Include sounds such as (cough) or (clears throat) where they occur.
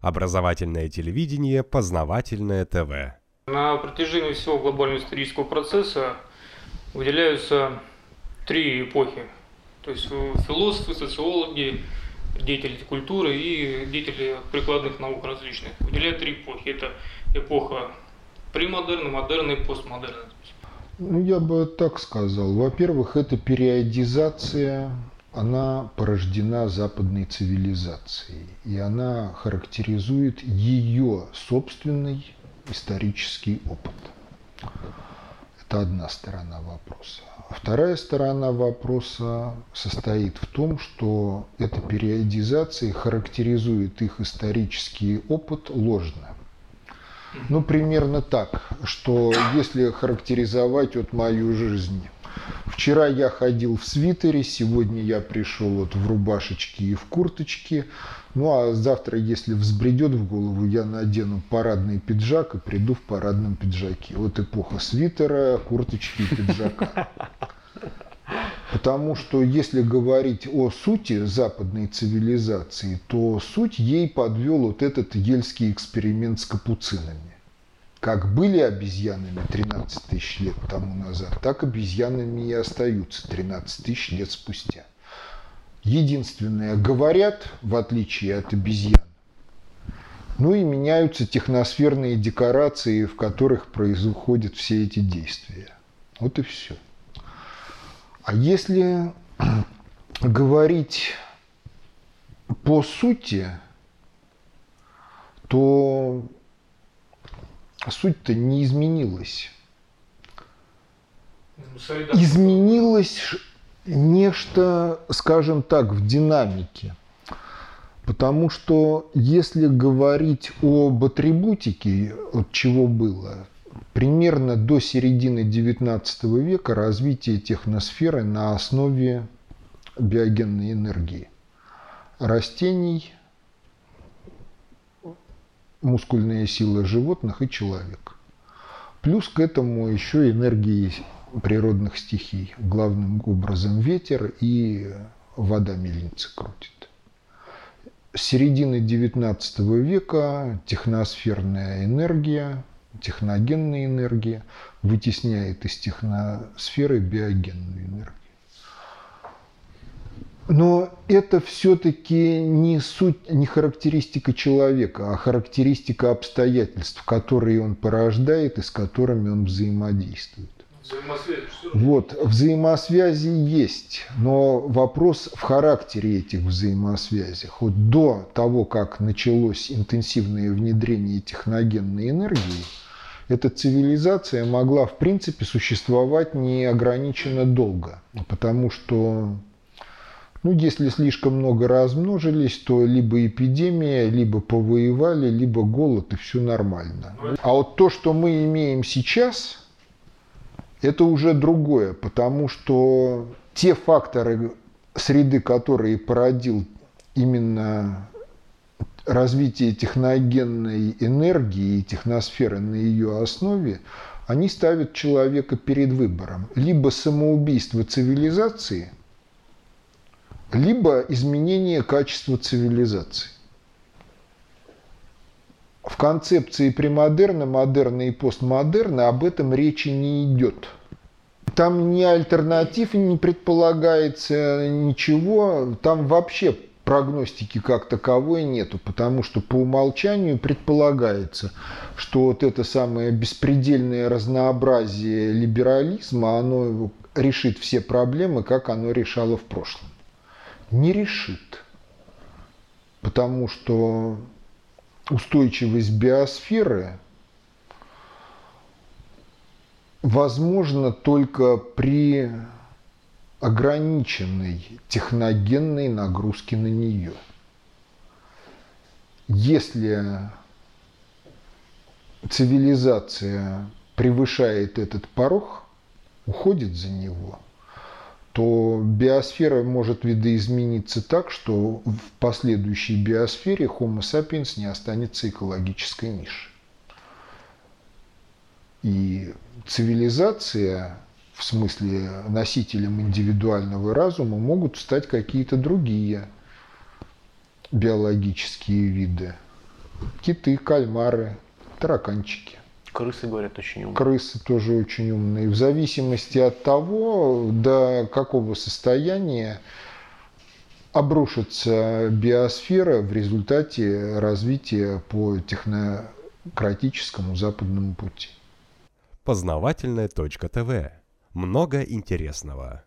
Образовательное телевидение, познавательное ТВ. На протяжении всего глобального исторического процесса выделяются три эпохи. То есть философы, социологи, деятели культуры и деятели прикладных наук различных. Выделяют три эпохи. Это эпоха премодерна, модерна и постмодерна. Ну, я бы так сказал. Во-первых, это периодизация, она порождена западной цивилизацией, и она характеризует ее собственный исторический опыт. Это одна сторона вопроса. Вторая сторона вопроса состоит в том, что эта периодизация характеризует их исторический опыт ложно. Ну, примерно так, что если характеризовать вот мою жизнь, Вчера я ходил в свитере, сегодня я пришел вот в рубашечке и в курточке. Ну а завтра, если взбредет в голову, я надену парадный пиджак и приду в парадном пиджаке. Вот эпоха свитера, курточки и пиджака. Потому что если говорить о сути западной цивилизации, то суть ей подвел вот этот ельский эксперимент с капуцинами. Как были обезьянами 13 тысяч лет тому назад, так обезьянами и остаются 13 тысяч лет спустя. Единственное, говорят, в отличие от обезьян, ну и меняются техносферные декорации, в которых происходят все эти действия. Вот и все. А если (clears throat) говорить по сути, то суть-то не изменилась. Изменилось нечто, скажем так, в динамике. Потому что если говорить об атрибутике, от чего было, примерно до середины XIX века развитие техносферы на основе биогенной энергии растений, мускульные силы животных и человек. Плюс к этому еще энергии природных стихий, главным образом ветер и вода мельницы крутит. С середины XIX века техносферная энергия, техногенная энергия вытесняет из техносферы биогенную энергию. Но это все-таки не суть, не характеристика человека, а характеристика обстоятельств, которые он порождает и с которыми он взаимодействует. Вот, взаимосвязи есть, но вопрос в характере этих взаимосвязей. Вот до того, как началось интенсивное внедрение техногенной энергии, эта цивилизация могла, в принципе, существовать неограниченно долго, потому что ну, если слишком много размножились, то либо эпидемия, либо повоевали, либо голод, и все нормально. А вот то, что мы имеем сейчас, это уже другое, потому что те факторы среды, которые породил именно развитие техногенной энергии и техносферы на ее основе, они ставят человека перед выбором. Либо самоубийство цивилизации – либо изменение качества цивилизации. В концепции премодерна, модерна и постмодерна об этом речи не идет. Там ни альтернатив не предполагается, ничего. Там вообще прогностики как таковой нету, потому что по умолчанию предполагается, что вот это самое беспредельное разнообразие либерализма, оно решит все проблемы, как оно решало в прошлом не решит. Потому что устойчивость биосферы возможна только при ограниченной техногенной нагрузке на нее. Если цивилизация превышает этот порог, уходит за него – то биосфера может видоизмениться так, что в последующей биосфере Homo sapiens не останется экологической ниши. И цивилизация, в смысле носителем индивидуального разума, могут стать какие-то другие биологические виды. Киты, кальмары, тараканчики. Крысы, говорят, очень умные. Крысы тоже очень умные. В зависимости от того, до какого состояния обрушится биосфера в результате развития по технократическому западному пути. Познавательная точка ТВ. Много интересного.